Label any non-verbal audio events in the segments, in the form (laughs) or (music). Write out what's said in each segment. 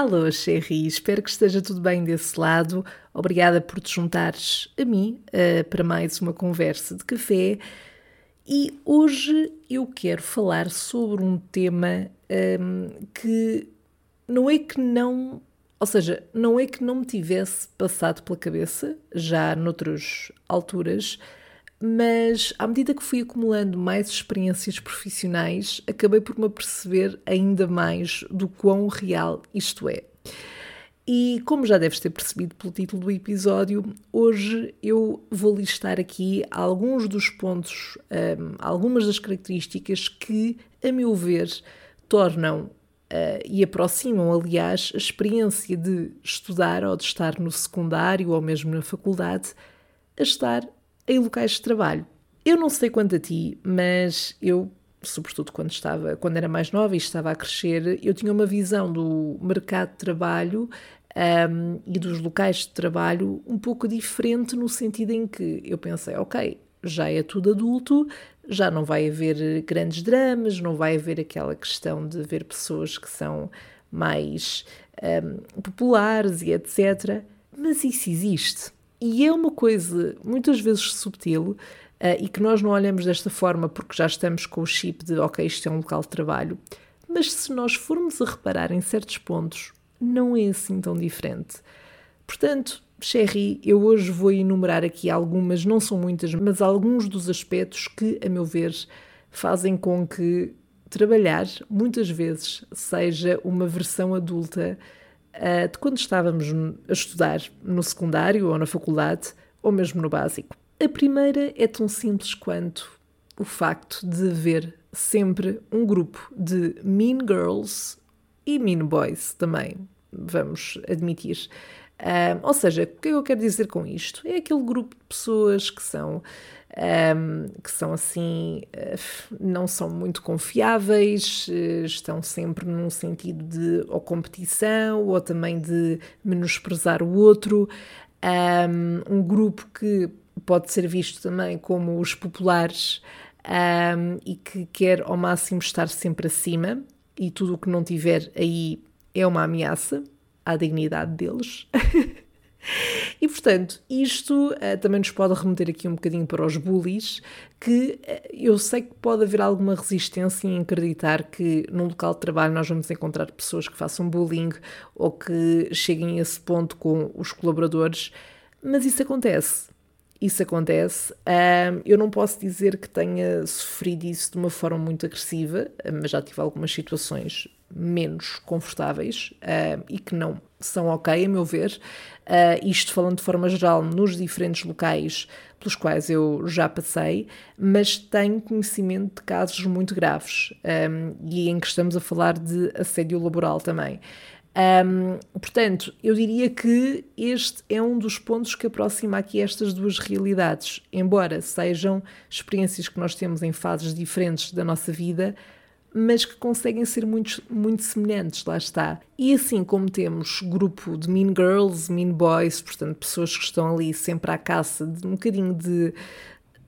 Alô, Sherry, espero que esteja tudo bem desse lado. Obrigada por te juntares a mim uh, para mais uma conversa de café. E hoje eu quero falar sobre um tema um, que não é que não. Ou seja, não é que não me tivesse passado pela cabeça já noutras alturas, mas à medida que fui acumulando mais experiências profissionais, acabei por me aperceber ainda mais do quão real isto é. E como já deves ter percebido pelo título do episódio, hoje eu vou listar aqui alguns dos pontos, um, algumas das características que, a meu ver, tornam uh, e aproximam, aliás, a experiência de estudar ou de estar no secundário ou mesmo na faculdade a estar em locais de trabalho. Eu não sei quanto a ti, mas eu, sobretudo quando estava, quando era mais nova e estava a crescer, eu tinha uma visão do mercado de trabalho um, e dos locais de trabalho um pouco diferente no sentido em que eu pensei, ok, já é tudo adulto, já não vai haver grandes dramas, não vai haver aquela questão de ver pessoas que são mais um, populares e etc. Mas isso existe. E é uma coisa muitas vezes subtil uh, e que nós não olhamos desta forma porque já estamos com o chip de ok, isto é um local de trabalho. Mas se nós formos a reparar em certos pontos, não é assim tão diferente. Portanto, Sherry, eu hoje vou enumerar aqui algumas, não são muitas, mas alguns dos aspectos que, a meu ver, fazem com que trabalhar muitas vezes seja uma versão adulta de quando estávamos a estudar no secundário ou na faculdade ou mesmo no básico. A primeira é tão simples quanto o facto de haver sempre um grupo de mean girls e mean boys também, vamos admitir. Uh, ou seja, o que eu quero dizer com isto? É aquele grupo de pessoas que são um, que são assim, uh, não são muito confiáveis, uh, estão sempre num sentido de ou competição ou também de menosprezar o outro. Um, um grupo que pode ser visto também como os populares um, e que quer ao máximo estar sempre acima e tudo o que não tiver aí é uma ameaça à dignidade deles. (laughs) E portanto, isto uh, também nos pode remeter aqui um bocadinho para os bullies, que uh, eu sei que pode haver alguma resistência em acreditar que num local de trabalho nós vamos encontrar pessoas que façam bullying ou que cheguem a esse ponto com os colaboradores, mas isso acontece. Isso acontece. Uh, eu não posso dizer que tenha sofrido isso de uma forma muito agressiva, mas já tive algumas situações menos confortáveis uh, e que não são ok, a meu ver. Uh, isto falando de forma geral nos diferentes locais pelos quais eu já passei, mas tenho conhecimento de casos muito graves um, e em que estamos a falar de assédio laboral também. Um, portanto, eu diria que este é um dos pontos que aproxima aqui estas duas realidades, embora sejam experiências que nós temos em fases diferentes da nossa vida, mas que conseguem ser muito, muito semelhantes, lá está. E assim como temos grupo de mean girls, mean boys, portanto, pessoas que estão ali sempre à caça de um bocadinho de,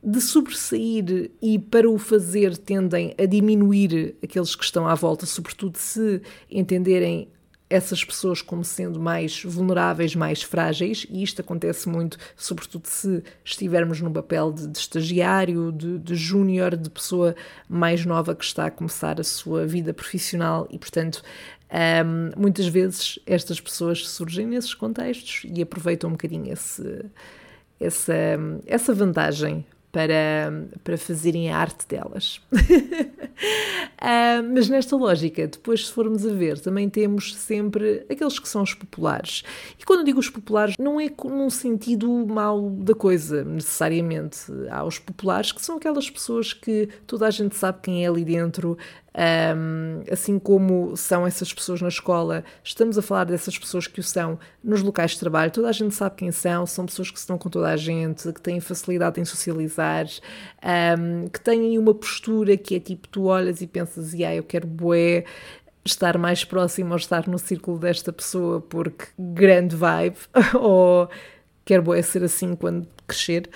de sobressair e para o fazer tendem a diminuir aqueles que estão à volta, sobretudo se entenderem essas pessoas como sendo mais vulneráveis, mais frágeis, e isto acontece muito, sobretudo se estivermos no papel de, de estagiário, de, de júnior, de pessoa mais nova que está a começar a sua vida profissional e, portanto, um, muitas vezes estas pessoas surgem nesses contextos e aproveitam um bocadinho esse, essa, essa vantagem para, para fazerem a arte delas. uh, (laughs) mas nesta lógica, depois, se formos a ver, também temos sempre aqueles que são os populares. E quando digo os populares, não é num sentido mau da coisa, necessariamente. Há os populares que são aquelas pessoas que toda a gente sabe quem é ali dentro, um, assim como são essas pessoas na escola, estamos a falar dessas pessoas que o são nos locais de trabalho, toda a gente sabe quem são, são pessoas que estão com toda a gente, que têm facilidade em socializar, um, que têm uma postura que é tipo, tu olhas e pensas, e ah, eu quero bué estar mais próximo ou estar no círculo desta pessoa porque grande vibe, (laughs) ou quero bué ser assim quando crescer.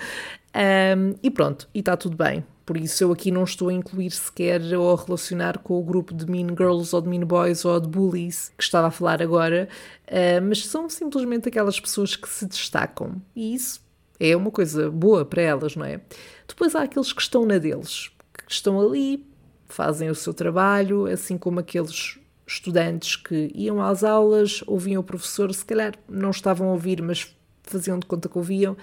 Um, e pronto, e está tudo bem. Por isso eu aqui não estou a incluir sequer ou a relacionar com o grupo de Mean Girls ou de Mean Boys ou de Bullies que estava a falar agora, uh, mas são simplesmente aquelas pessoas que se destacam. E isso é uma coisa boa para elas, não é? Depois há aqueles que estão na deles, que estão ali, fazem o seu trabalho, assim como aqueles estudantes que iam às aulas, ouviam o professor, se calhar não estavam a ouvir, mas faziam de conta que ouviam,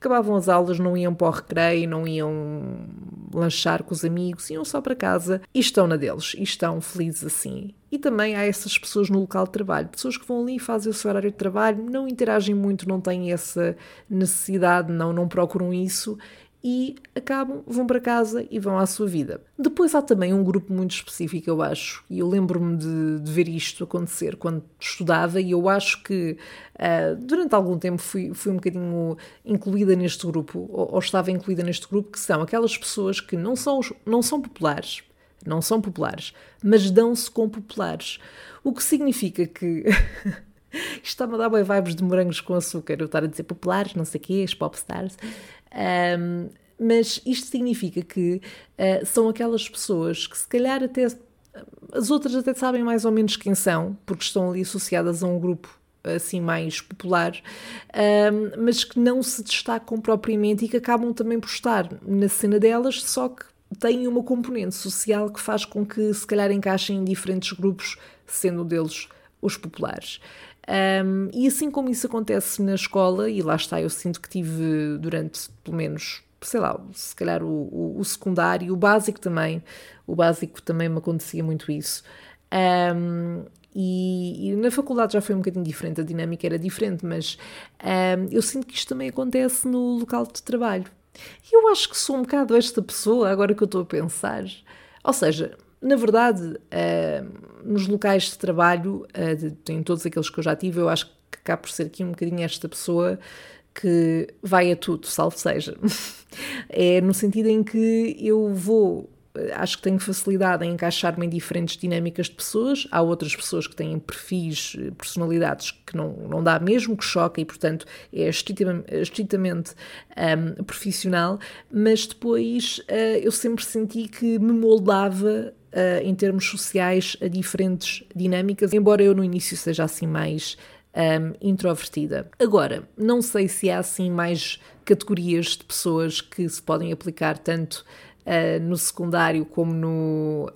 acabavam as aulas, não iam para o recreio, não iam lanchar com os amigos, iam só para casa e estão na deles e estão felizes assim. E também há essas pessoas no local de trabalho, pessoas que vão ali, fazem o seu horário de trabalho, não interagem muito, não têm essa necessidade, não, não procuram isso e acabam, vão para casa e vão à sua vida. Depois há também um grupo muito específico, eu acho, e eu lembro-me de, de, ver isto acontecer quando estudava, e eu acho que uh, durante algum tempo fui, fui um bocadinho incluída neste grupo, ou, ou estava incluída neste grupo, que são aquelas pessoas que não são, não são populares, não são populares, mas dão-se com populares. O que significa que. (laughs) (laughs) Isto está-me a dar bem vibes de morangos com açúcar, eu estar a dizer populares, não sei o quê, as popstars. Um, mas isto significa que uh, são aquelas pessoas que se calhar até as outras até sabem mais ou menos quem são, porque estão ali associadas a um grupo assim mais popular, um, mas que não se destacam propriamente e que acabam também por estar na cena delas, só que têm uma componente social que faz com que se calhar encaixem em diferentes grupos, sendo deles os populares. Um, e assim como isso acontece na escola, e lá está, eu sinto que tive durante pelo menos, sei lá, se calhar o, o, o secundário, o básico também, o básico também me acontecia muito isso. Um, e, e, na faculdade já foi um bocadinho diferente, a dinâmica era diferente, mas um, eu sinto que isto também acontece no local de trabalho. E eu acho que sou um bocado esta pessoa, agora que eu estou a pensar. Ou seja, na verdade, uh, nos locais de trabalho, uh, de, em todos aqueles que eu já tive, eu acho que acaba por ser aqui um bocadinho esta pessoa que vai a tudo, salvo seja. (laughs) é no sentido em que eu vou acho que tenho facilidade em encaixar-me em diferentes dinâmicas de pessoas. Há outras pessoas que têm perfis, eh, personalidades que não, não dá mesmo que choca e, portanto, é estritamente, estritamente um, profissional, mas depois uh, eu sempre senti que me moldava uh, em termos sociais a diferentes dinâmicas, embora eu no início seja assim mais um, introvertida. Agora, não sei se há assim mais categorias de pessoas que se podem aplicar tanto uh, no secundário como no,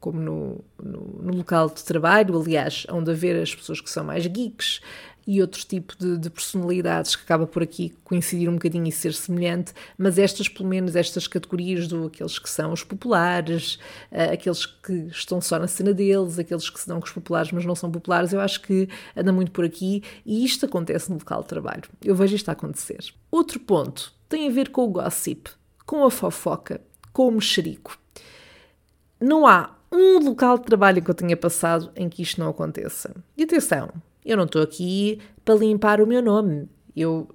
como no, no, no, local de trabalho, aliás, onde haver as pessoas que são mais geeks, e outro tipo de, de, personalidades que acaba por aqui coincidir um bocadinho e ser semelhante, mas estas, pelo menos, estas categorias do aqueles que são os populares, uh, aqueles que estão só na cena deles, aqueles que com os populares, mas não são populares, eu acho que anda muito por aqui e isto acontece no local de trabalho. Eu vejo isto a acontecer. Outro ponto tem a ver com o gossip, com a fofoca, com o mexerico. Não há um local de trabalho que eu tenha passado em que isto não aconteça. E atenção, eu não estou aqui para limpar o meu nome. Eu,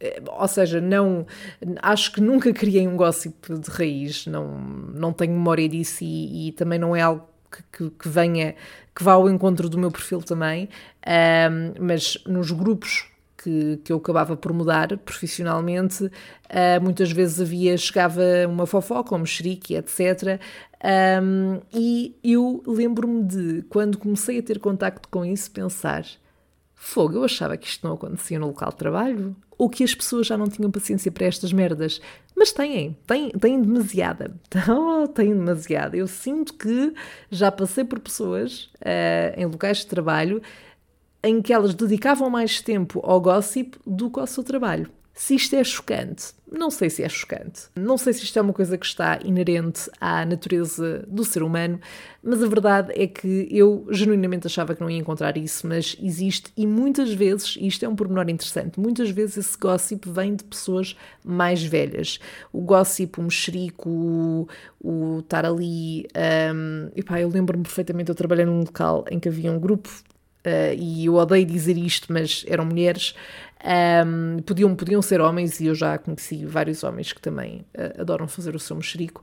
eh, ou seja, não acho que nunca criei um gossip de raiz, não, não tenho memória disso e, e também não é algo que, que, venha, que vá ao encontro do meu perfil também, um, mas nos grupos que, que eu acabava por mudar profissionalmente, uh, muitas vezes havia, chegava uma fofoca, um mexerique, etc. Um, e eu lembro-me de, quando comecei a ter contacto com isso, pensar Fogo, eu achava que isto não acontecia no local de trabalho. Ou que as pessoas já não tinham paciência para estas merdas. Mas têm, têm, têm demasiada. Oh, (laughs) têm demasiada. Eu sinto que já passei por pessoas uh, em locais de trabalho em que elas dedicavam mais tempo ao gossip do que ao seu trabalho. Se isto é chocante, não sei se é chocante. Não sei se isto é uma coisa que está inerente à natureza do ser humano, mas a verdade é que eu genuinamente achava que não ia encontrar isso, mas existe e muitas vezes, e isto é um pormenor interessante, muitas vezes esse gossip vem de pessoas mais velhas. O gossip, o mexerico, o, o estar ali. Um, epá, eu lembro-me perfeitamente, eu trabalhei num local em que havia um grupo Uh, e eu odeio dizer isto, mas eram mulheres, um, podiam, podiam ser homens, e eu já conheci vários homens que também uh, adoram fazer o seu mexerico,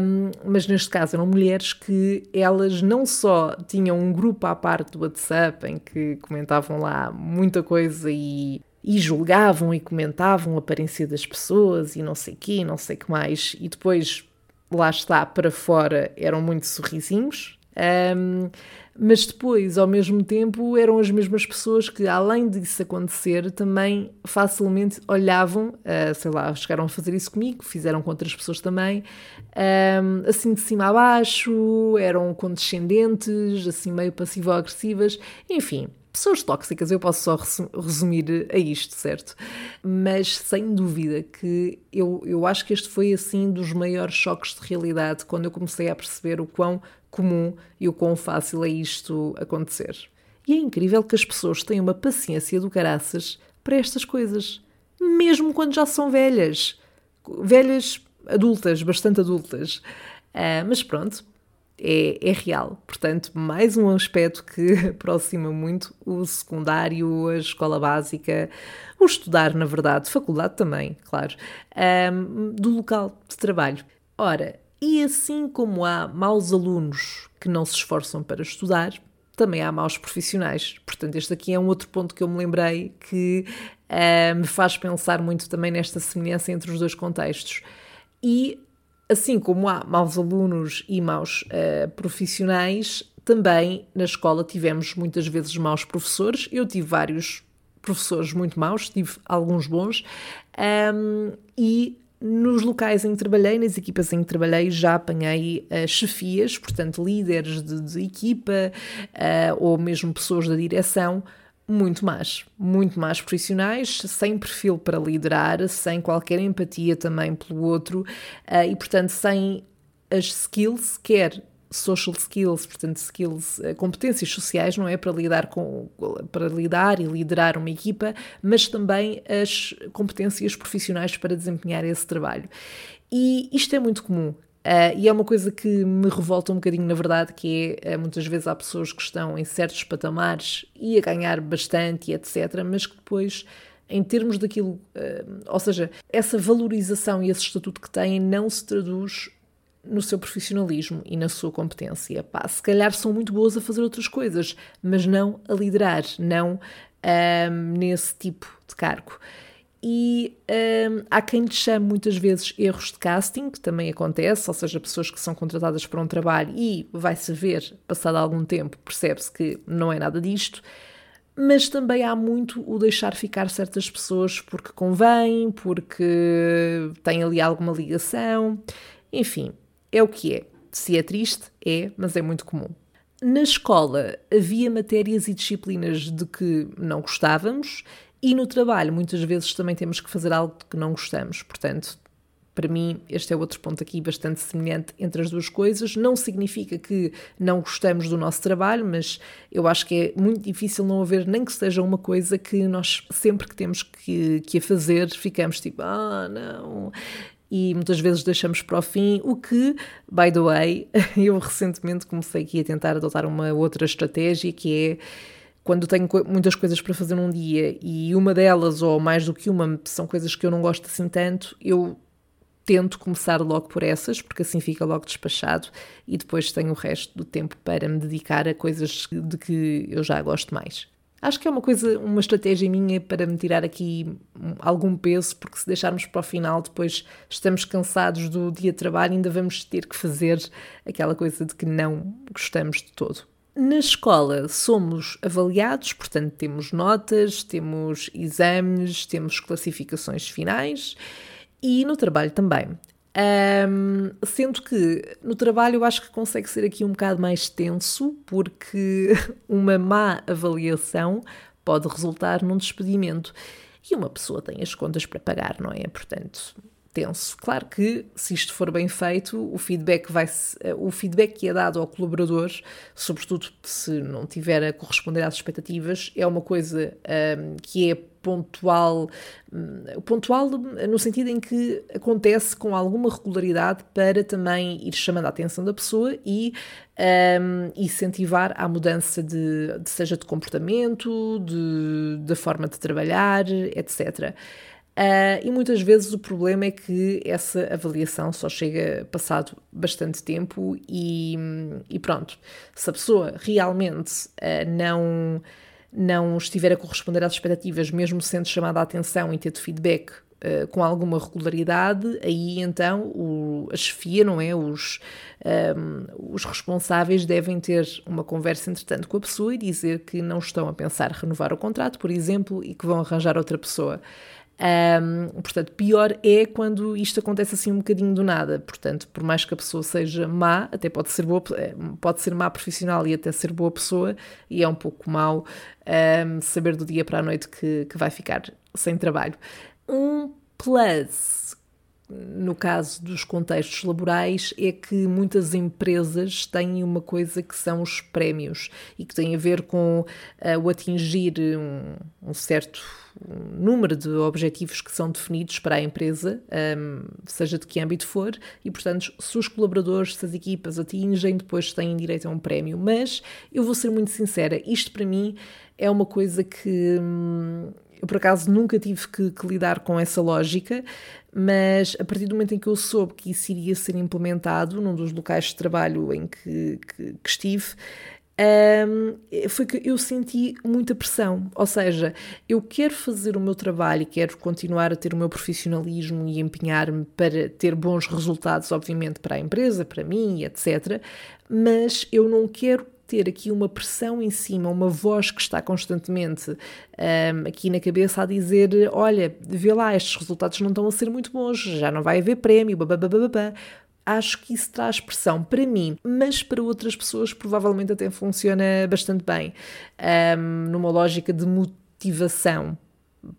um, mas neste caso eram mulheres que elas não só tinham um grupo à parte do WhatsApp em que comentavam lá muita coisa e e julgavam e comentavam a aparência das pessoas e não sei quê, não sei que mais, e depois lá está para fora eram muito sorrisinhos. Um, mas depois, ao mesmo tempo, eram as mesmas pessoas que, além disso acontecer, também facilmente olhavam, uh, sei lá, chegaram a fazer isso comigo, fizeram com outras pessoas também, um, assim de cima a baixo, eram condescendentes, assim meio passivo-agressivas, enfim, pessoas tóxicas, eu posso só resumir a isto, certo? Mas sem dúvida que eu, eu acho que este foi assim dos maiores choques de realidade quando eu comecei a perceber o quão comum e o quão fácil é isto acontecer. E é incrível que as pessoas tenham uma paciência do caraças para estas coisas, mesmo quando já são velhas. Velhas adultas, bastante adultas. Uh, mas pronto, é, é, real. Portanto, mais um aspecto que (laughs) aproxima muito o secundário, a escola básica, o estudar, na verdade, faculdade também, claro, um, do local de trabalho. Ora, e assim como há maus alunos que não se esforçam para estudar, também há maus profissionais. Portanto, este aqui é um outro ponto que eu me lembrei que uh, me faz pensar muito também nesta semelhança entre os dois contextos. E Assim como há maus alunos e maus uh, profissionais, também na escola tivemos muitas vezes maus professores. Eu tive vários professores muito maus, tive alguns bons, um, e nos locais em que trabalhei, nas equipas em que trabalhei, já apanhei uh, chefias, portanto, líderes de, de equipa uh, ou mesmo pessoas da direção muito mais, muito mais profissionais, sem perfil para liderar, sem qualquer empatia também pelo outro uh, e, portanto, sem as skills, quer social skills, portanto, skills, uh, competências sociais, não é? Para lidar, com, para lidar e liderar uma equipa, mas também as competências profissionais para desempenhar esse trabalho. E isto é muito comum. Uh, e é uma coisa que me revolta um bocadinho, na verdade, que é, uh, muitas vezes há pessoas que estão em certos patamares e a ganhar bastante, etc., mas que depois, em termos daquilo, ou seja, essa valorização e esse estatuto que têm não se traduz no seu profissionalismo e na sua competência. Pá, se calhar são muito boas a fazer outras coisas, mas não a liderar, não nesse tipo de cargo e um, há quem lhe chame muitas vezes erros de casting, que também acontece, ou seja, pessoas que são contratadas para um trabalho e vai-se ver, passado algum tempo, percebe-se que não é nada disto, mas também há muito o deixar ficar certas pessoas porque convém, porque tem ali alguma ligação, enfim, é o que é. Se é triste, é, mas é muito comum. Na escola havia matérias e disciplinas de que não gostávamos e no trabalho, muitas vezes também temos que fazer algo que não gostamos. Portanto, para mim, este é outro ponto aqui bastante semelhante entre as duas coisas. Não significa que não gostamos do nosso trabalho, mas eu acho que é muito difícil não haver nem que seja uma coisa que nós, sempre que temos que, que a fazer, ficamos tipo, ah, não. E muitas vezes deixamos para o fim, o que, by the way, (laughs) eu recentemente comecei aqui a tentar adotar uma outra estratégia que é quando tenho muitas coisas para fazer num dia e uma delas, ou mais do que uma, são coisas que eu não gosto assim tanto, eu tento começar logo por essas, porque assim fica logo despachado e depois tenho o resto do tempo para me dedicar a coisas de que eu já gosto mais. Acho que é uma coisa, uma estratégia minha para me tirar aqui algum peso, porque se deixarmos para o final, depois estamos cansados do dia de trabalho ainda vamos ter que fazer aquela coisa de que não gostamos de todo. Na escola somos avaliados, portanto, temos notas, temos exames, temos classificações finais e no trabalho também. Um, sendo que no trabalho eu acho que consegue ser aqui um bocado mais tenso, porque (laughs) uma má avaliação pode resultar num despedimento e uma pessoa tem as contas para pagar, não é? Portanto, tenso. Claro que, se isto for bem feito, o feedback, vai o feedback que é dado ao colaborador, sobretudo se não tiver a corresponder às expectativas, é uma coisa um, que é pontual, um, pontual no sentido em que acontece com alguma regularidade para também ir chamando a atenção da pessoa e um, incentivar a mudança de, de, seja de comportamento, de, da forma de trabalhar, etc. Uh, e muitas vezes o problema é que essa avaliação só chega passado bastante tempo e, e pronto, se a pessoa realmente uh, não, não estiver a corresponder às expectativas, mesmo sendo chamada a atenção e ter feedback uh, com alguma regularidade, aí então o, a chefia, não é? Os, um, os responsáveis devem ter uma conversa, entretanto, com a pessoa e dizer que não estão a pensar renovar o contrato, por exemplo, e que vão arranjar outra pessoa. Um, portanto, pior é quando isto acontece assim um bocadinho do nada. Portanto, por mais que a pessoa seja má, até pode ser boa, eh, pode ser má profissional e até ser boa pessoa, e é um pouco mau um, saber do dia para a noite que, que vai ficar sem trabalho. Um plus no caso dos contextos laborais, é que muitas empresas têm uma coisa que são os prémios e que tem a ver com uh, o atingir um, um certo número de objetivos que são definidos para a empresa, um, seja de que âmbito for, e portanto, se os colaboradores, se as equipas atingem, depois têm direito a um prémio. Mas eu vou ser muito sincera, isto para mim é uma coisa que hum, eu, por acaso, nunca tive que, que, lidar com essa lógica, mas a partir do momento em que eu soube que isso iria ser implementado num dos locais de trabalho em que, que, que estive, um, foi que eu senti muita pressão. Ou seja, eu quero fazer o meu trabalho e quero continuar a ter o meu profissionalismo e empenhar-me para ter bons resultados, obviamente, para a empresa, para mim, etc. Mas eu não quero ter aqui uma pressão em cima, uma voz que está constantemente um, aqui na cabeça a dizer: olha, vê lá, estes resultados não estão a ser muito bons, já não vai haver prémio, babá. Acho que isso traz pressão para mim, mas para outras pessoas provavelmente até funciona bastante bem, um, numa lógica de motivação.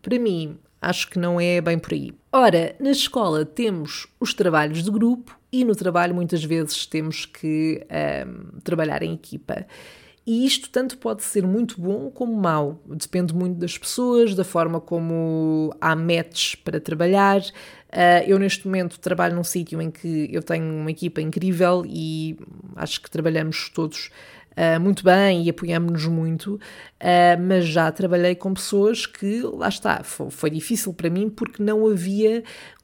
Para mim, acho que não é bem por aí. Ora, na escola temos os trabalhos de grupo e no trabalho muitas vezes temos que um, trabalhar em equipa. E isto tanto pode ser muito bom como mau. Depende muito das pessoas, da forma como há matches para trabalhar. Uh, eu, neste momento, trabalho num sítio em que eu tenho uma equipa incrível e acho que trabalhamos todos uh, muito bem e apoiamos-nos muito, uh, mas já trabalhei com pessoas que, lá está, foi, foi difícil para mim porque não havia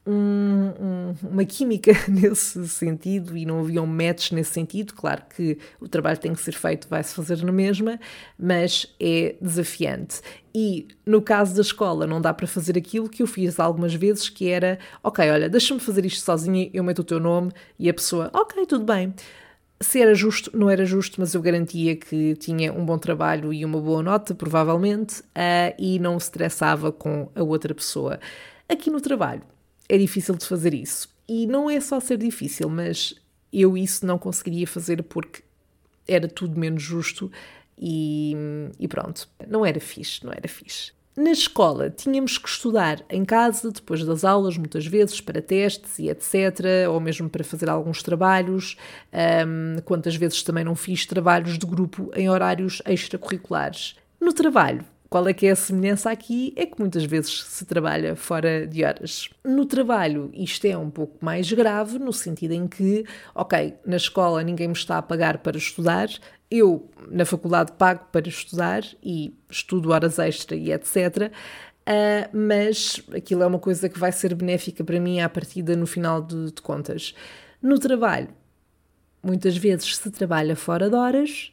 um, um, uma química (laughs) nesse sentido e não havia um match nesse sentido. Claro que o trabalho tem que ser feito, vai-se fazer na mesma, mas é desafiante. E no caso da escola, não dá para fazer aquilo que eu fiz algumas vezes, que era: ok, olha, deixa-me fazer isto sozinha, eu meto o teu nome e a pessoa, ok, tudo bem. Se era justo, não era justo, mas eu garantia que tinha um bom trabalho e uma boa nota, provavelmente, uh, e não se estressava com a outra pessoa. Aqui no trabalho, é difícil de fazer isso. E não é só ser difícil, mas eu isso não conseguiria fazer porque era tudo menos justo e, e pronto, não era fixe, não era fixe. Na escola tínhamos que estudar em casa, depois das aulas, muitas vezes, para testes e etc., ou mesmo para fazer alguns trabalhos. Um, quantas vezes também não fiz trabalhos de grupo em horários extracurriculares. No trabalho, qual é que é a semelhança aqui? É que muitas vezes se trabalha fora de horas. No trabalho, isto é um pouco mais grave, no sentido em que, ok, na escola ninguém me está a pagar para estudar, eu, na faculdade, pago para estudar e estudo horas extra e etc. Uh, ah, mas aquilo é uma coisa que vai ser benéfica para mim à partida no final de, de contas. No trabalho, muitas vezes se trabalha fora de horas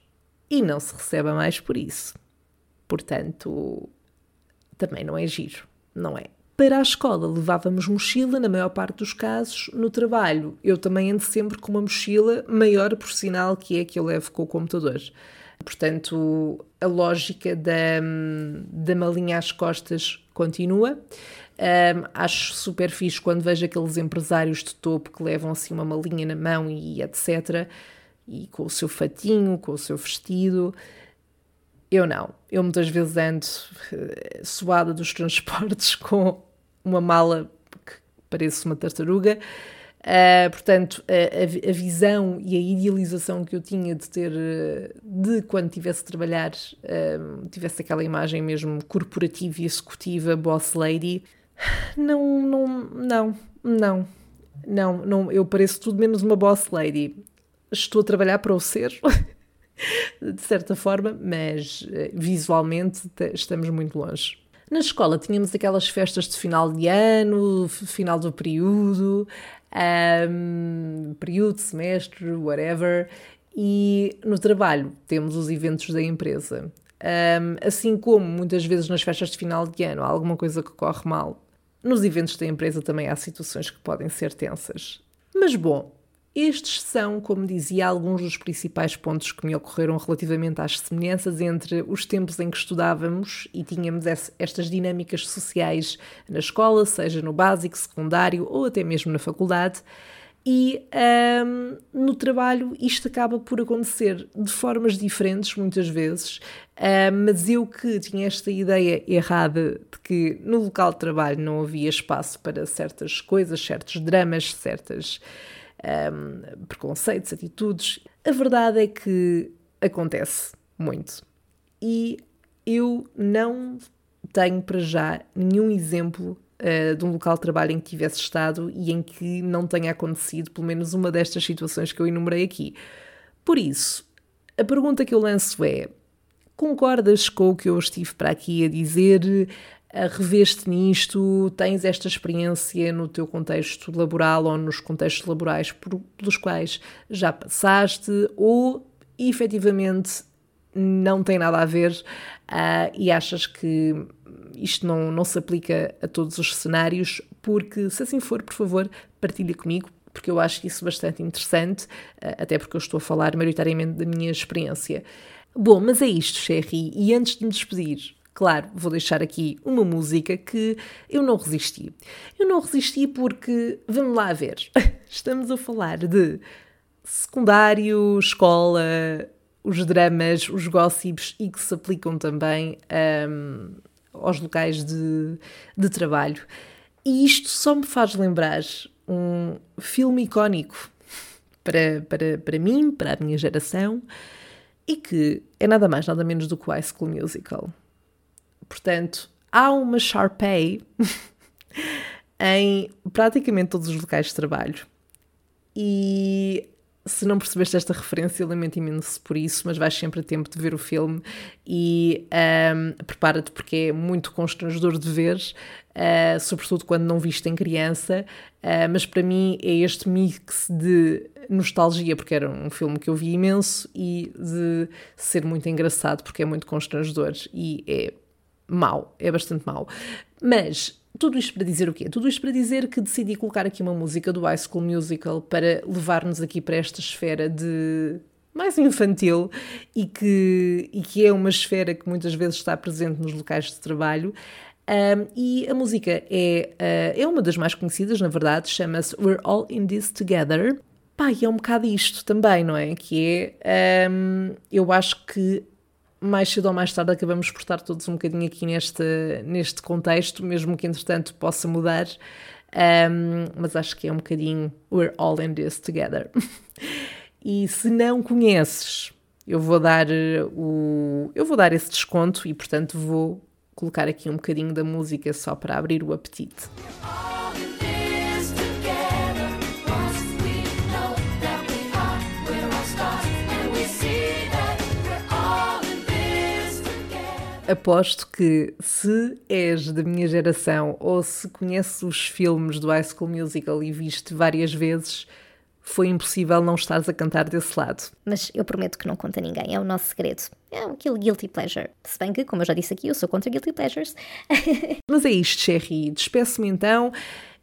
e não se recebe mais por isso. Portanto, também não é giro, não é? Para a escola levávamos mochila, na maior parte dos casos. No trabalho, eu também ando sempre com uma mochila maior, por sinal, que é que eu levo com o computador. Portanto, a lógica da, da malinha às costas continua. Um, acho super fixe quando vejo aqueles empresários de topo que levam assim uma malinha na mão e etc. E com o seu fatinho, com o seu vestido. Eu não. Eu muitas vezes ando uh, suada dos transportes (laughs) com uma mala que parece uma tartaruga. Uh, portanto, a, a, visão e a idealização que eu tinha de ter, de quando tivesse a trabalhar, uh, tivesse aquela imagem mesmo corporativa e executiva, boss lady, não, não, não, não, não, não, eu pareço tudo menos uma boss lady. Estou a trabalhar para o ser, (laughs) de certa forma, mas uh, visualmente estamos muito longe. Na escola tínhamos aquelas festas de final de ano, final do período, um, período, semestre, whatever, e no trabalho temos os eventos da empresa. Um, assim como muitas vezes nas festas de final de ano há alguma coisa que corre mal, nos eventos da empresa também há situações que podem ser tensas. Mas bom, estes são, como dizia, alguns dos principais pontos que me ocorreram relativamente às semelhanças entre os tempos em que estudávamos e tínhamos estas dinâmicas sociais na escola, seja no básico, secundário ou até mesmo na faculdade. E um, no trabalho isto acaba por acontecer de formas diferentes, muitas vezes, um, mas eu que tinha esta ideia errada de que no local de trabalho não havia espaço para certas coisas, certos dramas, certas um, preconceitos, atitudes. A verdade é que acontece muito. E eu não tenho para já nenhum exemplo uh, de um local de trabalho em que tivesse estado e em que não tenha acontecido pelo menos uma destas situações que eu enumerei aqui. Por isso, a pergunta que eu lanço é: concordas com o que eu estive para aqui a dizer? Reveste nisto, tens esta experiência no teu contexto laboral ou nos contextos laborais por, pelos quais já passaste? Ou efetivamente não tem nada a ver uh, e achas que isto não, não se aplica a todos os cenários, porque se assim for, por favor, partilha comigo, porque eu acho isso bastante interessante, uh, até porque eu estou a falar maioritariamente da minha experiência. Bom, mas é isto, Sherry, e antes de me despedir, Claro, vou deixar aqui uma música que eu não resisti. Eu não resisti porque, vamos lá ver, (laughs) estamos a falar de secundário, escola, os dramas, os gossips e que se aplicam também um, aos locais de, de trabalho. E isto só me faz lembrar um filme icónico para, para, para mim, para a minha geração, e que é nada mais, nada menos do que o High School Musical. Portanto, há uma Sharpay (laughs) em praticamente todos os locais de trabalho. E se não percebeste esta referência, lamento imenso por isso, mas vais sempre a tempo de ver o filme e um, prepara-te porque é muito constrangedor de ver, uh, sobretudo quando não viste em criança. Uh, mas para mim é este mix de nostalgia, porque era um filme que eu vi imenso, e de ser muito engraçado, porque é muito constrangedor e é mau, é bastante mau. Mas tudo isto para dizer o quê? Tudo isto para dizer que decidi colocar aqui uma música do High School Musical para levar-nos aqui para esta esfera de mais infantil e que, e que é uma esfera que muitas vezes está presente nos locais de trabalho. Um, e a música é, uh, é uma das mais conhecidas, na verdade, chama-se We're All in This Together. Pá, e é um bocado isto também, não é? Que é, um, eu acho que mais cedo ou mais tarde acabamos por estar todos um bocadinho aqui neste, neste contexto, mesmo que entretanto possa mudar. Um, mas acho que é um bocadinho we're all in this together. (laughs) e se não conheces, eu vou dar o eu vou dar esse desconto e portanto vou colocar aqui um bocadinho da música só para abrir o apetite. Aposto que se és da minha geração ou se conheces os filmes do High School Musical e viste várias vezes, foi impossível não estares a cantar desse lado. Mas eu prometo que não conta a ninguém, é o nosso segredo. É aquele guilty pleasure. Se bem que, como eu já disse aqui, eu sou contra guilty pleasures. (laughs) Mas é isto, Sherry. Despeço-me então.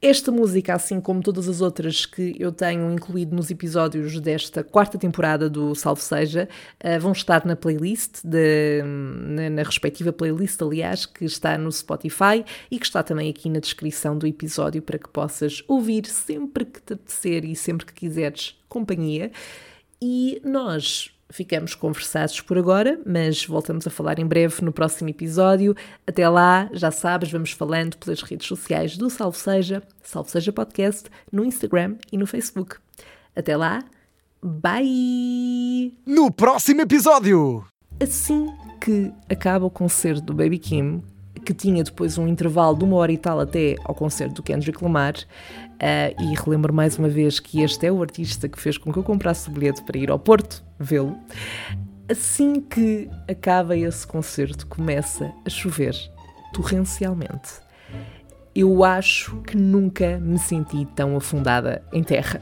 Esta música, assim como todas as outras que eu tenho incluído nos episódios desta quarta temporada do Salve Seja, uh, vão estar na playlist, de, na, na, respectiva playlist, aliás, que está no Spotify e que está também aqui na descrição do episódio para que possas ouvir sempre que te apetecer e sempre que quiseres companhia. E nós ficamos conversados por agora, mas voltamos a falar em breve no próximo episódio. Até lá, já sabes, vamos falando pelas redes sociais do Salve Seja, Salve Seja Podcast, no Instagram e no Facebook. Até lá, bye! No próximo episódio! Assim que acaba o concerto do Baby Kim, que tinha depois um intervalo de uma hora e tal até ao concerto do Kendrick Lamar, Uh, e relembro mais uma vez que este é o artista que fez com que eu comprasse o bilhete para ir ao Porto vê-lo. Assim que acaba esse concerto, começa a chover torrencialmente. Eu acho que nunca me senti tão afundada em terra.